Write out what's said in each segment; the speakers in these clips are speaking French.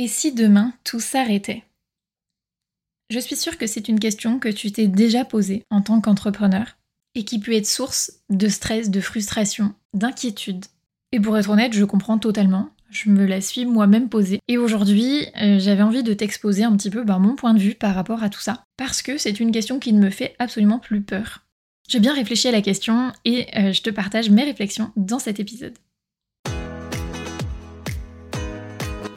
Et si demain tout s'arrêtait? Je suis sûre que c'est une question que tu t'es déjà posée en tant qu'entrepreneur et qui peut être source de stress, de frustration, d'inquiétude. Et pour être honnête, je comprends totalement. Je me la suis moi-même posée. Et aujourd'hui, euh, j'avais envie de t'exposer un petit peu ben, mon point de vue par rapport à tout ça. Parce que c'est une question qui ne me fait absolument plus peur. J'ai bien réfléchi à la question et euh, je te partage mes réflexions dans cet épisode.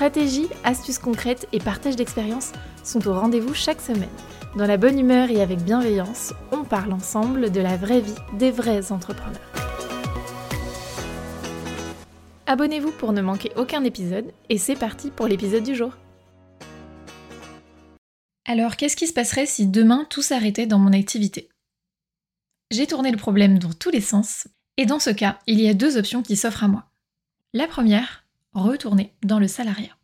Stratégie, astuces concrètes et partage d'expériences sont au rendez-vous chaque semaine. Dans la bonne humeur et avec bienveillance, on parle ensemble de la vraie vie des vrais entrepreneurs. Abonnez-vous pour ne manquer aucun épisode et c'est parti pour l'épisode du jour. Alors, qu'est-ce qui se passerait si demain tout s'arrêtait dans mon activité? J'ai tourné le problème dans tous les sens et dans ce cas, il y a deux options qui s'offrent à moi. La première, retourner dans le salariat.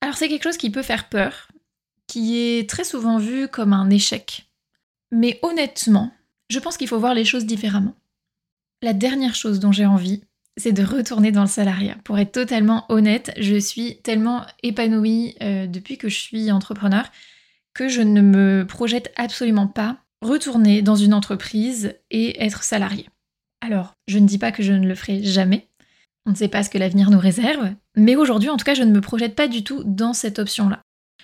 Alors c'est quelque chose qui peut faire peur, qui est très souvent vu comme un échec. Mais honnêtement, je pense qu'il faut voir les choses différemment. La dernière chose dont j'ai envie, c'est de retourner dans le salariat. Pour être totalement honnête, je suis tellement épanouie euh, depuis que je suis entrepreneur que je ne me projette absolument pas retourner dans une entreprise et être salarié. Alors, je ne dis pas que je ne le ferai jamais, on ne sait pas ce que l'avenir nous réserve, mais aujourd'hui en tout cas je ne me projette pas du tout dans cette option-là.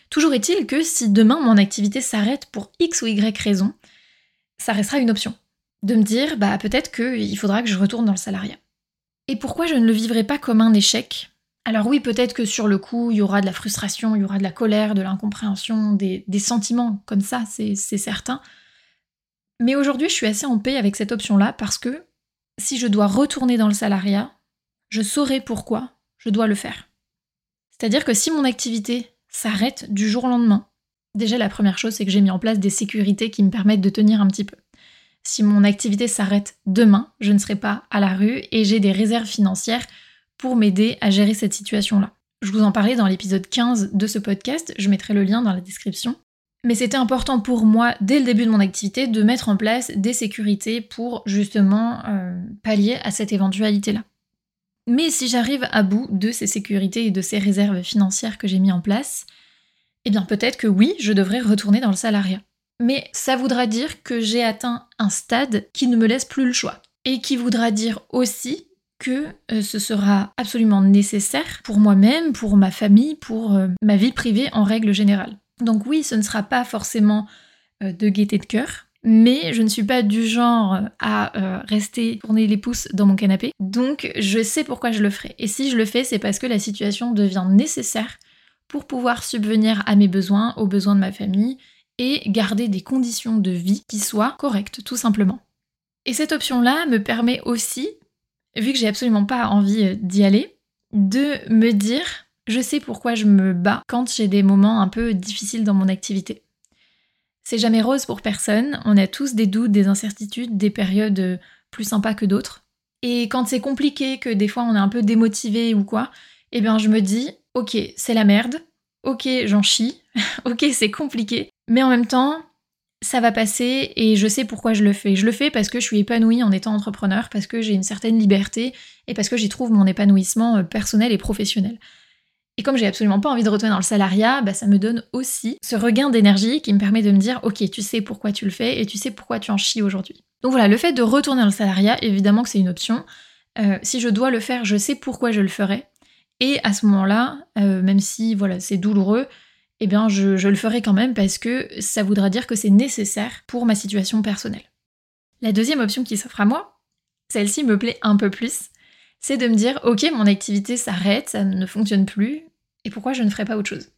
Toujours est-il que si demain mon activité s'arrête pour X ou Y raison, ça restera une option. De me dire, bah peut-être qu'il faudra que je retourne dans le salariat. Et pourquoi je ne le vivrai pas comme un échec? Alors oui, peut-être que sur le coup, il y aura de la frustration, il y aura de la colère, de l'incompréhension, des, des, sentiments comme ça, c'est certain. Mais aujourd'hui, je suis assez en paix avec cette option-là parce que si je dois retourner dans le salariat, je saurai pourquoi je dois le faire. C'est-à-dire que si mon activité s'arrête du jour au lendemain, déjà la première chose c'est que j'ai mis en place des sécurités qui me permettent de tenir un petit peu. Si mon activité s'arrête demain, je ne serai pas à la rue et j'ai des réserves financières pour m'aider à gérer cette situation-là. Je vous en parlais dans l'épisode 15 de ce podcast, je mettrai le lien dans la description. Mais c'était important pour moi, dès le début de mon activité, de mettre en place des sécurités pour justement euh, pallier à cette éventualité-là. Mais si j'arrive à bout de ces sécurités et de ces réserves financières que j'ai mis en place, eh bien peut-être que oui, je devrais retourner dans le salariat. Mais ça voudra dire que j'ai atteint un stade qui ne me laisse plus le choix. Et qui voudra dire aussi que euh, ce sera absolument nécessaire pour moi-même, pour ma famille, pour euh, ma vie privée en règle générale. Donc oui, ce ne sera pas forcément euh, de gaieté de cœur, mais je ne suis pas du genre à euh, rester tourner les pouces dans mon canapé. Donc je sais pourquoi je le ferai. Et si je le fais, c'est parce que la situation devient nécessaire pour pouvoir subvenir à mes besoins, aux besoins de ma famille et garder des conditions de vie qui soient correctes, tout simplement. Et cette option-là me permet aussi, vu que j'ai absolument pas envie euh, d'y aller, de me dire je sais pourquoi je me bats quand j'ai des moments un peu difficiles dans mon activité. C'est jamais rose pour personne, on a tous des doutes, des incertitudes, des périodes euh, plus sympas que d'autres. Et quand c'est compliqué, que des fois on est un peu démotivé ou quoi, eh bien je me dis, ok, c'est la merde, ok, j'en chie, ok, c'est compliqué, mais en même temps, ça va passer et je sais pourquoi je le fais. Je le fais parce que je suis épanouie en étant entrepreneur, parce que j'ai une certaine liberté et parce que j'y trouve mon épanouissement euh, personnel et professionnel. Et comme j'ai absolument pas envie de retourner dans le salariat, bah, ça me donne aussi ce regain d'énergie qui me permet de me dire ok, tu sais pourquoi tu le fais et tu sais pourquoi tu en chies aujourd'hui. Donc voilà, le fait de retourner dans le salariat, évidemment que c'est une option. Euh, si je dois le faire, je sais pourquoi je le ferai. Et à ce moment-là, euh, même si voilà, c'est douloureux, eh bien je, je le ferai quand même parce que ça voudra dire que c'est nécessaire pour ma situation personnelle. La deuxième option qui s'offre à moi, celle-ci me plaît un peu plus, c'est de me dire ok mon activité s'arrête, ça ne fonctionne plus, et pourquoi je ne ferais pas autre chose?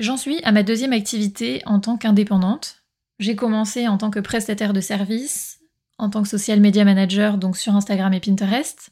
J'en suis à ma deuxième activité en tant qu'indépendante. J'ai commencé en tant que prestataire de service, en tant que social media manager, donc sur Instagram et Pinterest.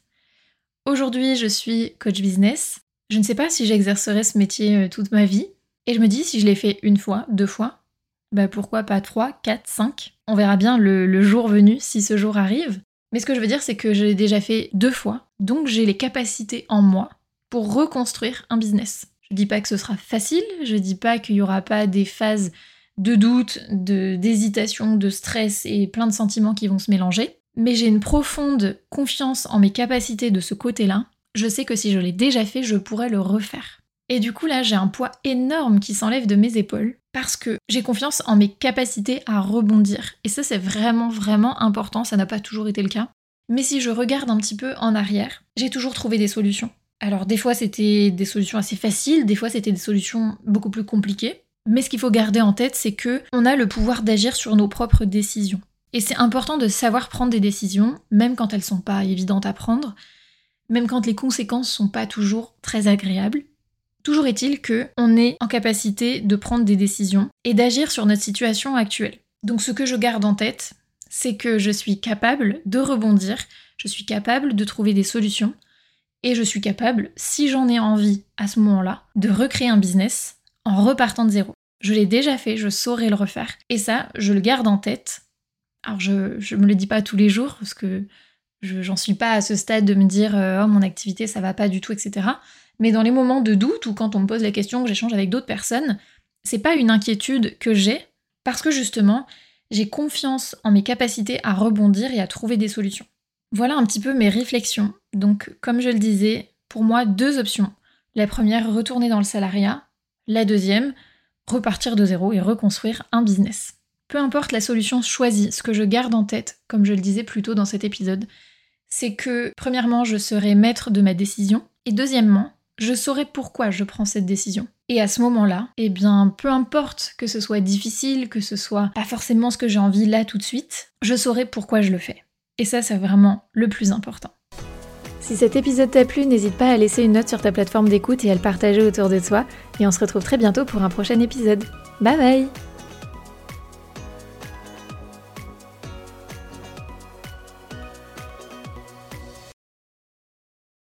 Aujourd'hui, je suis coach business. Je ne sais pas si j'exercerai ce métier euh, toute ma vie. Et je me dis, si je l'ai fait une fois, deux fois, bah pourquoi pas trois, quatre, cinq? On verra bien le, le jour venu si ce jour arrive. Mais ce que je veux dire, c'est que je l'ai déjà fait deux fois, donc j'ai les capacités en moi pour reconstruire un business. Je dis pas que ce sera facile, je dis pas qu'il y aura pas des phases de doute, de d'hésitation, de stress et plein de sentiments qui vont se mélanger, mais j'ai une profonde confiance en mes capacités de ce côté-là. Je sais que si je l'ai déjà fait, je pourrais le refaire. Et du coup là, j'ai un poids énorme qui s'enlève de mes épaules parce que j'ai confiance en mes capacités à rebondir. Et ça, c'est vraiment, vraiment important. Ça n'a pas toujours été le cas. Mais si je regarde un petit peu en arrière, j'ai toujours trouvé des solutions. Alors, des fois, c'était des solutions assez faciles, des fois, c'était des solutions beaucoup plus compliquées. Mais ce qu'il faut garder en tête, c'est que on a le pouvoir d'agir sur nos propres décisions. Et c'est important de savoir prendre des décisions, même quand elles sont pas évidentes à prendre, même quand les conséquences sont pas toujours très agréables. Toujours est-il que on est en capacité de prendre des décisions et d'agir sur notre situation actuelle. Donc ce que je garde en tête, c'est que je suis capable de rebondir, je suis capable de trouver des solutions et je suis capable, si j'en ai envie à ce moment-là, de recréer un business en repartant de zéro. Je l'ai déjà fait, je saurais le refaire. Et ça, je le garde en tête. Alors je, ne me le dis pas tous les jours parce que j'en suis pas à ce stade de me dire euh, oh mon activité ça va pas du tout, etc. Mais dans les moments de doute ou quand on me pose la question, que j'échange avec d'autres personnes, c'est pas une inquiétude que j'ai parce que justement, j'ai confiance en mes capacités à rebondir et à trouver des solutions. Voilà un petit peu mes réflexions. Donc, comme je le disais, pour moi, deux options. La première, retourner dans le salariat. La deuxième, repartir de zéro et reconstruire un business. Peu importe la solution choisie, ce que je garde en tête, comme je le disais plus tôt dans cet épisode, c'est que, premièrement, je serai maître de ma décision, et deuxièmement, je saurai pourquoi je prends cette décision. Et à ce moment-là, eh bien, peu importe que ce soit difficile, que ce soit pas forcément ce que j'ai envie là tout de suite, je saurai pourquoi je le fais. Et ça, c'est vraiment le plus important. Si cet épisode t'a plu, n'hésite pas à laisser une note sur ta plateforme d'écoute et à le partager autour de toi. Et on se retrouve très bientôt pour un prochain épisode. Bye bye